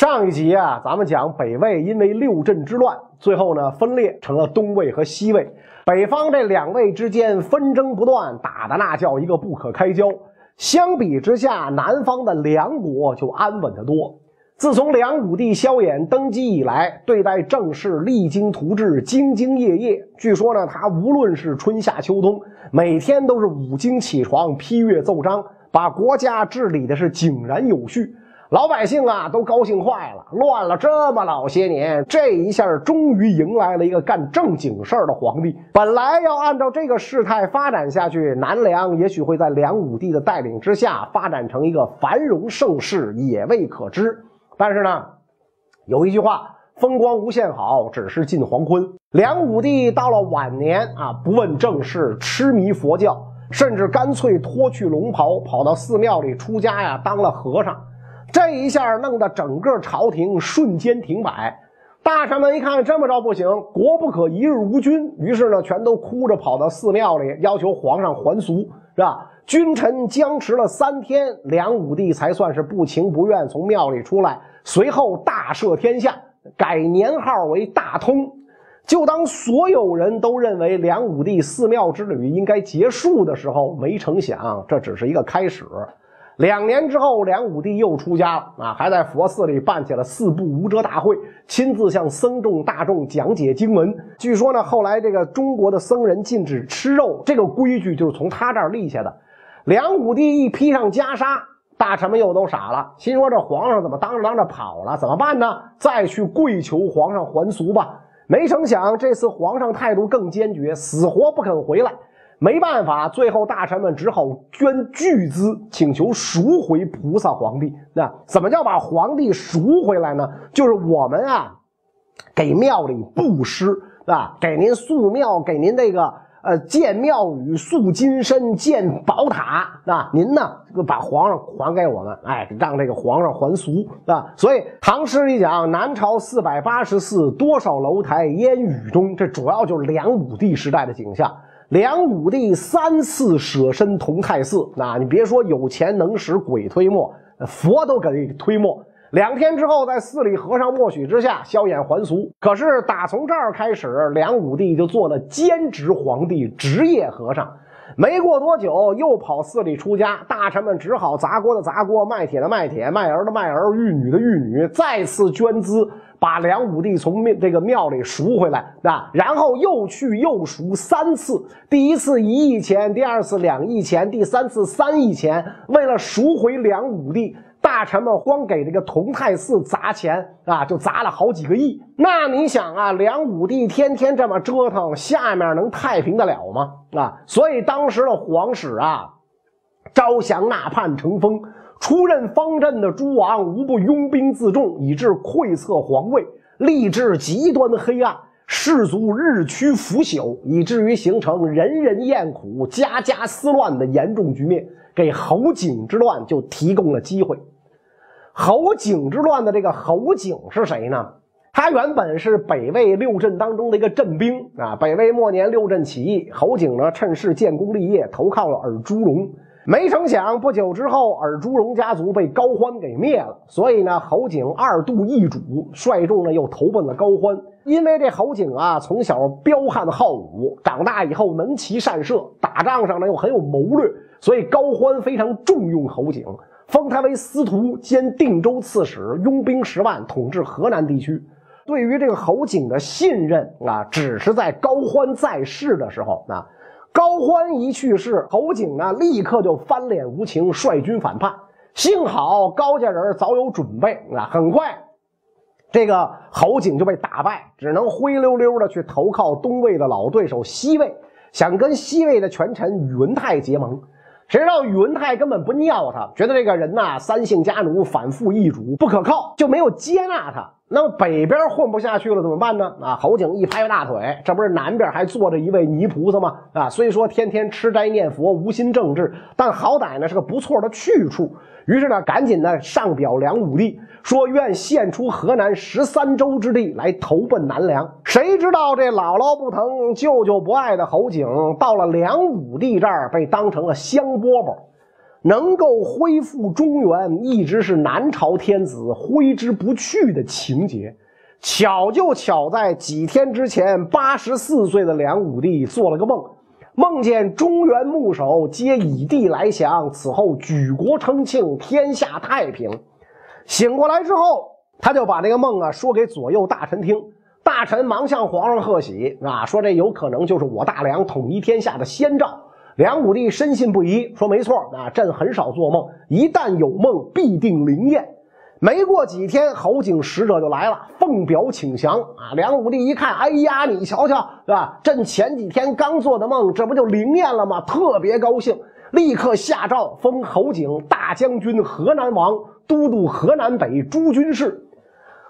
上一集啊，咱们讲北魏因为六镇之乱，最后呢分裂成了东魏和西魏。北方这两魏之间纷争不断，打的那叫一个不可开交。相比之下，南方的梁国就安稳得多。自从梁武帝萧衍登基以来，对待政事励精图治，兢兢业业。据说呢，他无论是春夏秋冬，每天都是五更起床批阅奏章，把国家治理的是井然有序。老百姓啊，都高兴坏了。乱了这么老些年，这一下终于迎来了一个干正经事儿的皇帝。本来要按照这个事态发展下去，南梁也许会在梁武帝的带领之下发展成一个繁荣盛世，也未可知。但是呢，有一句话：“风光无限好，只是近黄昏。”梁武帝到了晚年啊，不问政事，痴迷佛教，甚至干脆脱去龙袍，跑到寺庙里出家呀，当了和尚。这一下弄得整个朝廷瞬间停摆，大臣们一看这么着不行，国不可一日无君，于是呢，全都哭着跑到寺庙里要求皇上还俗，是吧？君臣僵持了三天，梁武帝才算是不情不愿从庙里出来，随后大赦天下，改年号为大通。就当所有人都认为梁武帝寺庙之旅应该结束的时候，没成想这只是一个开始。两年之后，梁武帝又出家了啊，还在佛寺里办起了四部无遮大会，亲自向僧众大众讲解经文。据说呢，后来这个中国的僧人禁止吃肉，这个规矩就是从他这儿立下的。梁武帝一披上袈裟，大臣们又都傻了，心说这皇上怎么当着当着跑了？怎么办呢？再去跪求皇上还俗吧。没成想，这次皇上态度更坚决，死活不肯回来。没办法，最后大臣们只好捐巨资，请求赎回菩萨皇帝。那怎么叫把皇帝赎回来呢？就是我们啊，给庙里布施，啊，给您塑庙，给您这个呃建庙宇、塑金身、建宝塔，啊，您呢把皇上还给我们，哎，让这个皇上还俗，啊。所以唐诗里讲南朝四百八十寺，多少楼台烟雨中，这主要就是梁武帝时代的景象。梁武帝三次舍身同泰寺，那你别说有钱能使鬼推磨，佛都给推磨。两天之后，在寺里和尚默许之下，萧衍还俗。可是打从这儿开始，梁武帝就做了兼职皇帝、职业和尚。没过多久，又跑寺里出家，大臣们只好砸锅的砸锅，卖铁的卖铁，卖儿的卖儿，育女的育女，再次捐资。把梁武帝从庙这个庙里赎回来啊，然后又去又赎三次，第一次一亿钱，第二次两亿钱，第三次三亿钱。为了赎回梁武帝，大臣们光给这个同泰寺砸钱啊，就砸了好几个亿。那你想啊，梁武帝天天这么折腾，下面能太平得了吗？啊，所以当时的皇室啊，招降纳叛成风。出任方阵的诸王无不拥兵自重，以致窥测皇位，吏治极端黑暗，士族日趋腐朽，以至于形成人人厌苦、家家思乱的严重局面，给侯景之乱就提供了机会。侯景之乱的这个侯景是谁呢？他原本是北魏六镇当中的一个镇兵啊。北魏末年六镇起义，侯景呢趁势建功立业，投靠了尔朱荣。没成想，不久之后，尔朱荣家族被高欢给灭了。所以呢，侯景二度易主，率众呢又投奔了高欢。因为这侯景啊，从小彪悍好武，长大以后能骑善射，打仗上呢又很有谋略，所以高欢非常重用侯景，封他为司徒兼定州刺史，拥兵十万，统治河南地区。对于这个侯景的信任啊，只是在高欢在世的时候啊。高欢一去世，侯景呢立刻就翻脸无情，率军反叛。幸好高家人早有准备啊，很快这个侯景就被打败，只能灰溜溜的去投靠东魏的老对手西魏，想跟西魏的权臣宇文泰结盟。谁知道宇文泰根本不尿他，觉得这个人呐三姓家奴，反复易主，不可靠，就没有接纳他。那么北边混不下去了怎么办呢？啊，侯景一拍大腿，这不是南边还坐着一位泥菩萨吗？啊，虽说天天吃斋念佛，无心政治，但好歹呢是个不错的去处。于是呢，赶紧呢上表梁武帝，说愿献出河南十三州之地来投奔南梁。谁知道这姥姥不疼，舅舅不爱的侯景，到了梁武帝这儿被当成了香饽饽。能够恢复中原，一直是南朝天子挥之不去的情节。巧就巧在几天之前，八十四岁的梁武帝做了个梦，梦见中原牧首皆以地来降，此后举国称庆，天下太平。醒过来之后，他就把这个梦啊说给左右大臣听，大臣忙向皇上贺喜啊，说这有可能就是我大梁统一天下的先兆。梁武帝深信不疑，说：“没错啊，朕很少做梦，一旦有梦，必定灵验。”没过几天，侯景使者就来了，奉表请降啊！梁武帝一看，哎呀，你瞧瞧，是吧？朕前几天刚做的梦，这不就灵验了吗？特别高兴，立刻下诏封侯景大将军、河南王，都督河南北诸军事。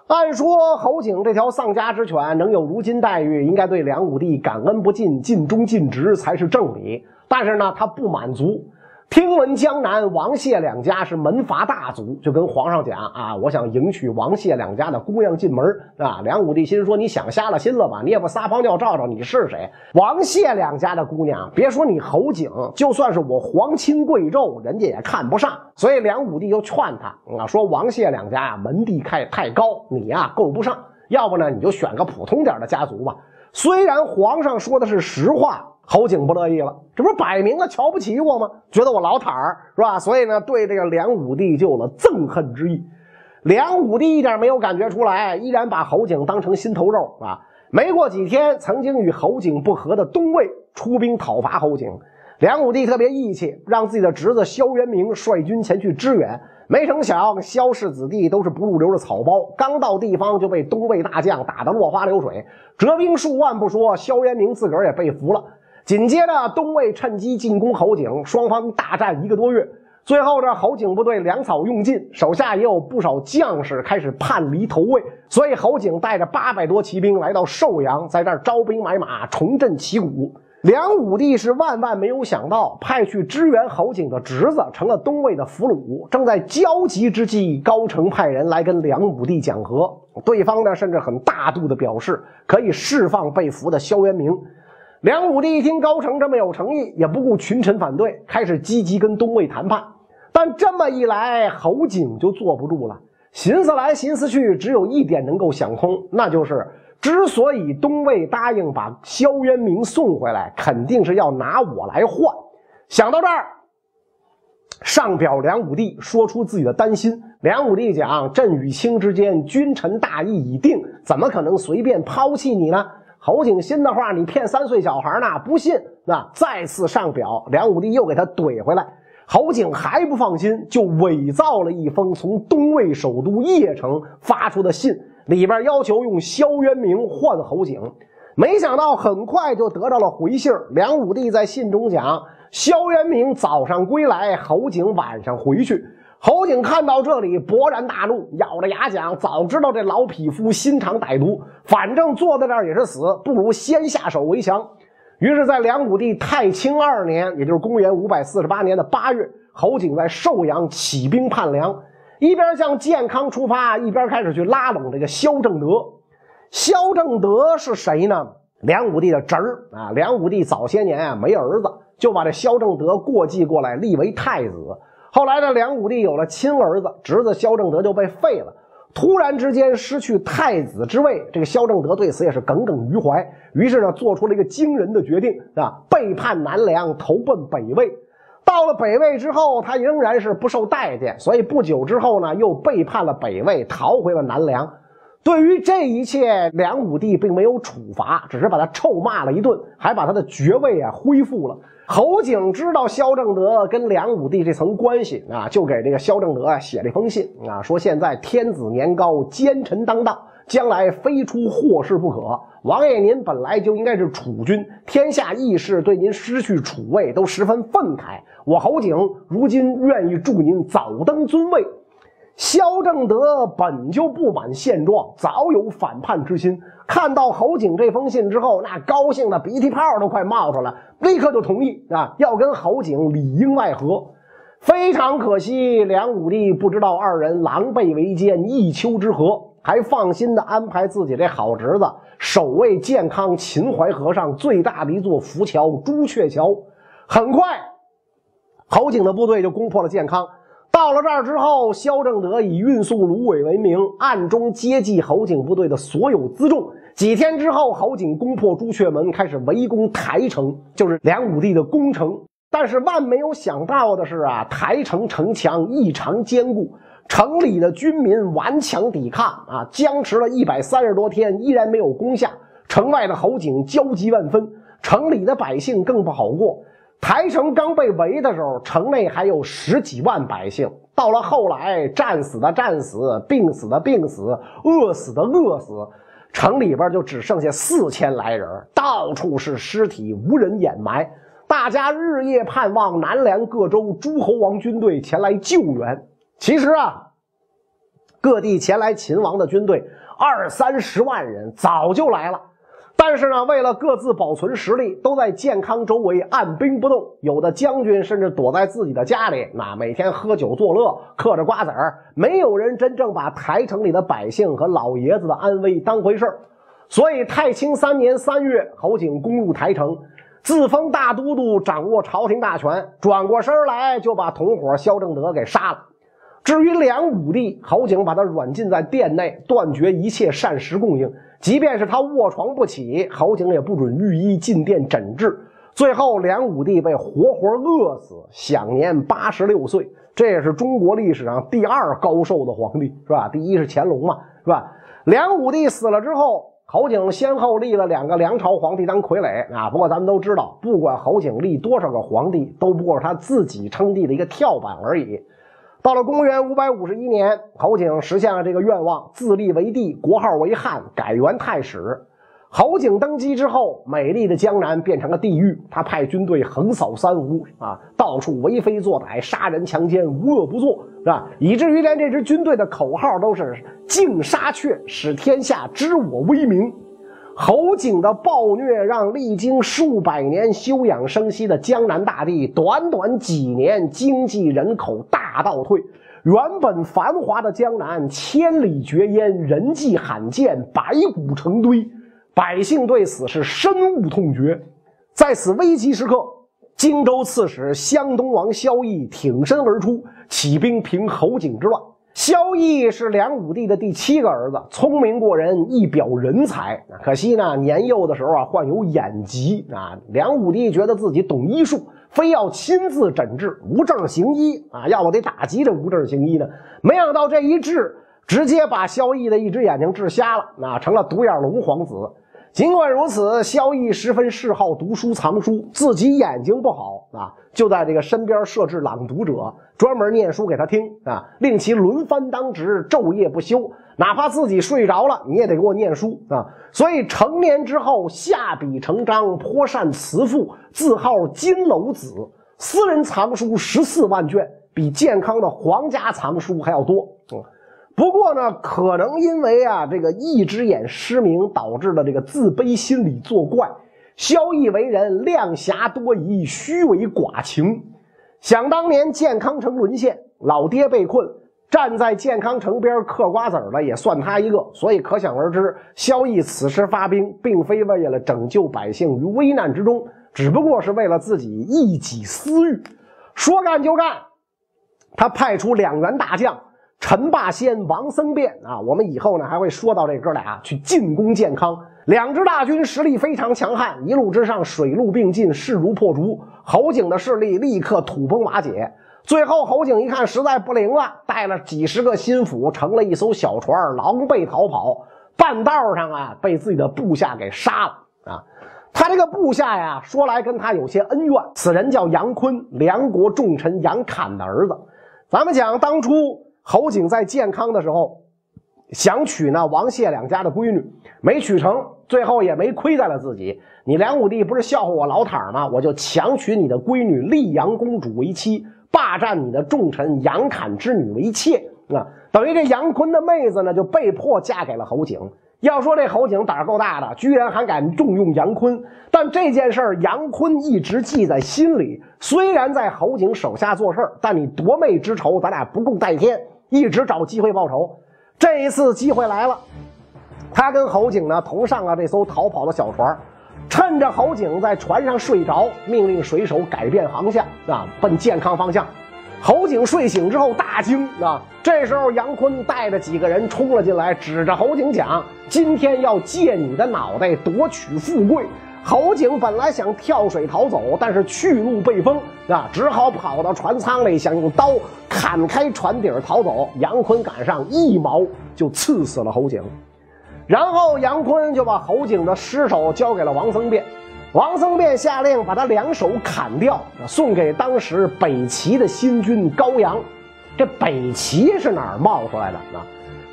按说侯景这条丧家之犬能有如今待遇，应该对梁武帝感恩不尽、尽忠尽职才是正理。但是呢，他不满足。听闻江南王谢两家是门阀大族，就跟皇上讲啊，我想迎娶王谢两家的姑娘进门啊。梁武帝心说：你想瞎了心了吧？你也不撒泡尿照照你是谁？王谢两家的姑娘，别说你侯景，就算是我皇亲贵胄，人家也看不上。所以梁武帝就劝他啊，说王谢两家呀门第太太高，你呀够不上。要不呢，你就选个普通点的家族吧。虽然皇上说的是实话。侯景不乐意了，这不是摆明了瞧不起我吗？觉得我老坦儿是吧？所以呢，对这个梁武帝就有了憎恨之意。梁武帝一点没有感觉出来，依然把侯景当成心头肉啊。没过几天，曾经与侯景不和的东魏出兵讨伐侯景，梁武帝特别义气，让自己的侄子萧元明率军前去支援。没成想，萧氏子弟都是不入流的草包，刚到地方就被东魏大将打得落花流水，折兵数万不说，萧元明自个儿也被俘了。紧接着，东魏趁机进攻侯景，双方大战一个多月。最后，这侯景部队粮草用尽，手下也有不少将士开始叛离投魏，所以侯景带着八百多骑兵来到寿阳，在这儿招兵买马，重振旗鼓。梁武帝是万万没有想到，派去支援侯景的侄子成了东魏的俘虏。正在焦急之际，高澄派人来跟梁武帝讲和，对方呢甚至很大度的表示可以释放被俘的萧渊明。梁武帝一听高澄这么有诚意，也不顾群臣反对，开始积极跟东魏谈判。但这么一来，侯景就坐不住了，寻思来寻思去，只有一点能够想通，那就是之所以东魏答应把萧渊明送回来，肯定是要拿我来换。想到这儿，上表梁武帝，说出自己的担心。梁武帝讲：“朕与卿之间，君臣大义已定，怎么可能随便抛弃你呢？”侯景信的话，你骗三岁小孩呢？不信，那再次上表，梁武帝又给他怼回来。侯景还不放心，就伪造了一封从东魏首都邺城发出的信，里边要求用萧渊明换侯景。没想到很快就得到了回信梁武帝在信中讲：萧渊明早上归来，侯景晚上回去。侯景看到这里，勃然大怒，咬着牙讲：“早知道这老匹夫心肠歹毒，反正坐在这儿也是死，不如先下手为强。”于是，在梁武帝太清二年，也就是公元五百四十八年的八月，侯景在寿阳起兵叛梁，一边向建康出发，一边开始去拉拢这个萧正德。萧正德是谁呢？梁武帝的侄儿啊！梁武帝早些年啊没儿子，就把这萧正德过继过来，立为太子。后来呢，梁武帝有了亲儿子，侄子萧正德就被废了。突然之间失去太子之位，这个萧正德对此也是耿耿于怀。于是呢，做出了一个惊人的决定啊，背叛南梁，投奔北魏。到了北魏之后，他仍然是不受待见，所以不久之后呢，又背叛了北魏，逃回了南梁。对于这一切，梁武帝并没有处罚，只是把他臭骂了一顿，还把他的爵位啊恢复了。侯景知道萧正德跟梁武帝这层关系啊，就给这个萧正德啊写了一封信啊，说现在天子年高，奸臣当道，将来非出祸事不可。王爷您本来就应该是储君，天下义士对您失去储位都十分愤慨。我侯景如今愿意助您早登尊位。萧正德本就不满现状，早有反叛之心。看到侯景这封信之后，那高兴的鼻涕泡都快冒出来，立刻就同意啊，要跟侯景里应外合。非常可惜，梁武帝不知道二人狼狈为奸，一丘之貉，还放心的安排自己这好侄子守卫健康秦淮河上最大的一座浮桥——朱雀桥。很快。侯景的部队就攻破了健康。到了这儿之后，萧正德以运送芦苇为名，暗中接济侯景部队的所有辎重。几天之后，侯景攻破朱雀门，开始围攻台城，就是梁武帝的宫城。但是万没有想到的是啊，台城城墙异常坚固，城里的军民顽强抵抗啊，僵持了一百三十多天，依然没有攻下。城外的侯景焦急万分，城里的百姓更不好过。台城刚被围的时候，城内还有十几万百姓，到了后来，战死的战死，病死的病死，饿死的饿死，城里边就只剩下四千来人，到处是尸体，无人掩埋。大家日夜盼望南梁各州诸侯王军队前来救援。其实啊，各地前来秦王的军队二三十万人早就来了，但是呢，为了各自保存实力，都在健康周围按兵不动。有的将军甚至躲在自己的家里，那每天喝酒作乐，嗑着瓜子儿。没有人真正把台城里的百姓和老爷子的安危当回事儿。所以，太清三年三月，侯景攻入台城。自封大都督，掌握朝廷大权，转过身来就把同伙萧正德给杀了。至于梁武帝，侯景把他软禁在殿内，断绝一切膳食供应。即便是他卧床不起，侯景也不准御医进殿诊治。最后，梁武帝被活活饿死，享年八十六岁。这也是中国历史上第二高寿的皇帝，是吧？第一是乾隆嘛，是吧？梁武帝死了之后。侯景先后立了两个梁朝皇帝当傀儡啊，不过咱们都知道，不管侯景立多少个皇帝，都不过是他自己称帝的一个跳板而已。到了公元五百五十一年，侯景实现了这个愿望，自立为帝，国号为汉，改元太史。侯景登基之后，美丽的江南变成了地狱。他派军队横扫三吴啊，到处为非作歹，杀人强奸，无恶不作，是吧？以至于连这支军队的口号都是“敬杀却，使天下知我威名”。侯景的暴虐让历经数百年休养生息的江南大地，短短几年经济人口大倒退。原本繁华的江南，千里绝烟，人迹罕见，白骨成堆。百姓对此是深恶痛绝，在此危急时刻，荆州刺史湘东王萧绎挺身而出，起兵平侯景之乱。萧绎是梁武帝的第七个儿子，聪明过人，一表人才。可惜呢，年幼的时候啊，患有眼疾啊。梁武帝觉得自己懂医术，非要亲自诊治，无证行医啊，要不得打击这无证行医呢。没想到这一治，直接把萧绎的一只眼睛治瞎了，那成了独眼龙皇子。尽管如此，萧绎十分嗜好读书藏书，自己眼睛不好啊，就在这个身边设置朗读者，专门念书给他听啊，令其轮番当值，昼夜不休，哪怕自己睡着了，你也得给我念书啊。所以成年之后，下笔成章，颇善辞赋，字号金楼子，私人藏书十四万卷，比健康的皇家藏书还要多。不过呢，可能因为啊这个一只眼失明导致的这个自卑心理作怪，萧绎为人量侠多疑，虚伪寡情。想当年健康城沦陷，老爹被困，站在健康城边嗑瓜子的也算他一个。所以可想而知，萧绎此时发兵，并非为了拯救百姓于危难之中，只不过是为了自己一己私欲。说干就干，他派出两员大将。陈霸先、王僧辩啊，我们以后呢还会说到这哥俩去进攻建康。两支大军实力非常强悍，一路之上水陆并进，势如破竹。侯景的势力立刻土崩瓦解。最后侯景一看实在不灵了，带了几十个心腹，乘了一艘小船，狼狈逃跑。半道上啊，被自己的部下给杀了啊！他这个部下呀，说来跟他有些恩怨。此人叫杨坤，梁国重臣杨侃的儿子。咱们讲当初。侯景在建康的时候，想娶那王谢两家的闺女，没娶成，最后也没亏待了自己。你梁武帝不是笑话我老坦吗？我就强娶你的闺女丽阳公主为妻，霸占你的重臣杨侃之女为妾啊！等于这杨坤的妹子呢，就被迫嫁给了侯景。要说这侯景胆够大的，居然还敢重用杨坤。但这件事儿，杨坤一直记在心里。虽然在侯景手下做事，但你夺妹之仇，咱俩不共戴天。一直找机会报仇，这一次机会来了。他跟侯景呢同上了这艘逃跑的小船，趁着侯景在船上睡着，命令水手改变航向啊，奔健康方向。侯景睡醒之后大惊啊！这时候杨坤带着几个人冲了进来，指着侯景讲：“今天要借你的脑袋夺取富贵。”侯景本来想跳水逃走，但是去路被封啊，只好跑到船舱里，想用刀砍开船底逃走。杨坤赶上，一矛就刺死了侯景。然后杨坤就把侯景的尸首交给了王僧辩。王僧辩下令把他两手砍掉，送给当时北齐的新军高阳。这北齐是哪儿冒出来的啊？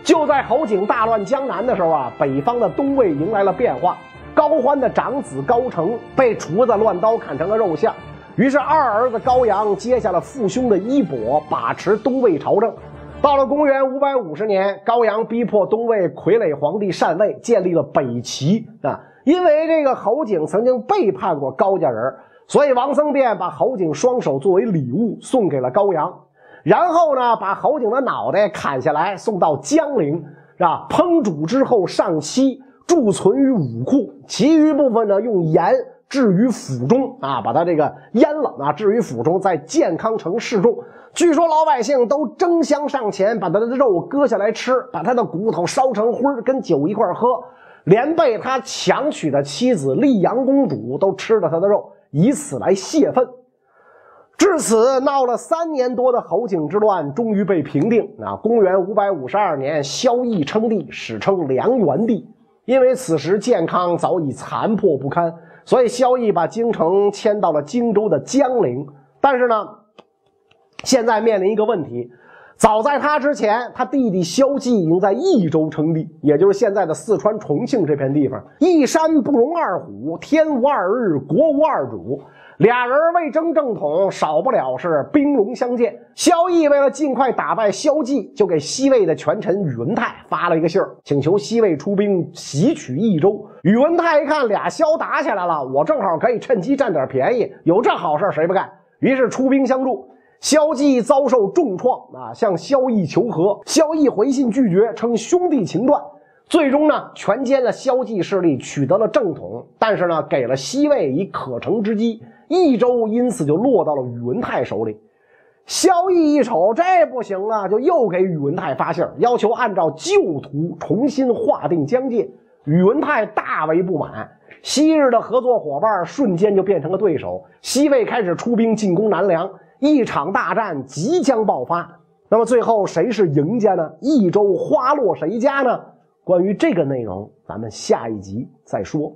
就在侯景大乱江南的时候啊，北方的东魏迎来了变化。高欢的长子高澄被厨子乱刀砍成了肉馅，于是二儿子高阳接下了父兄的衣钵，把持东魏朝政。到了公元五百五十年，高阳逼迫东魏傀儡皇帝禅位，建立了北齐啊。因为这个侯景曾经背叛过高家人，所以王僧辩把侯景双手作为礼物送给了高阳，然后呢，把侯景的脑袋砍下来送到江陵，是吧？烹煮之后上漆，贮存于武库，其余部分呢用盐置于府中啊，把它这个腌了啊，置于府中，在健康城示众。据说老百姓都争相上前，把他的肉割下来吃，把他的骨头烧成灰跟酒一块喝。连被他强娶的妻子丽阳公主都吃了他的肉，以此来泄愤。至此，闹了三年多的侯景之乱终于被平定。啊，公元五百五十二年，萧绎称帝，史称梁元帝。因为此时建康早已残破不堪，所以萧绎把京城迁到了荆州的江陵。但是呢，现在面临一个问题。早在他之前，他弟弟萧纪已经在益州称帝，也就是现在的四川重庆这片地方。一山不容二虎，天无二日，国无二主。俩人为争正统，少不了是兵戎相见。萧绎为了尽快打败萧纪，就给西魏的权臣宇文泰发了一个信儿，请求西魏出兵袭取益州。宇文泰一看俩萧打起来了，我正好可以趁机占点便宜，有这好事谁不干？于是出兵相助。萧纪遭受重创啊，向萧绎求和，萧绎回信拒绝，称兄弟情断。最终呢，全歼了萧纪势力，取得了正统。但是呢，给了西魏以可乘之机，益州因此就落到了宇文泰手里。萧绎一瞅，这不行啊，就又给宇文泰发信，要求按照旧图重新划定疆界。宇文泰大为不满，昔日的合作伙伴瞬间就变成了对手。西魏开始出兵进攻南梁。一场大战即将爆发，那么最后谁是赢家呢？益州花落谁家呢？关于这个内容，咱们下一集再说。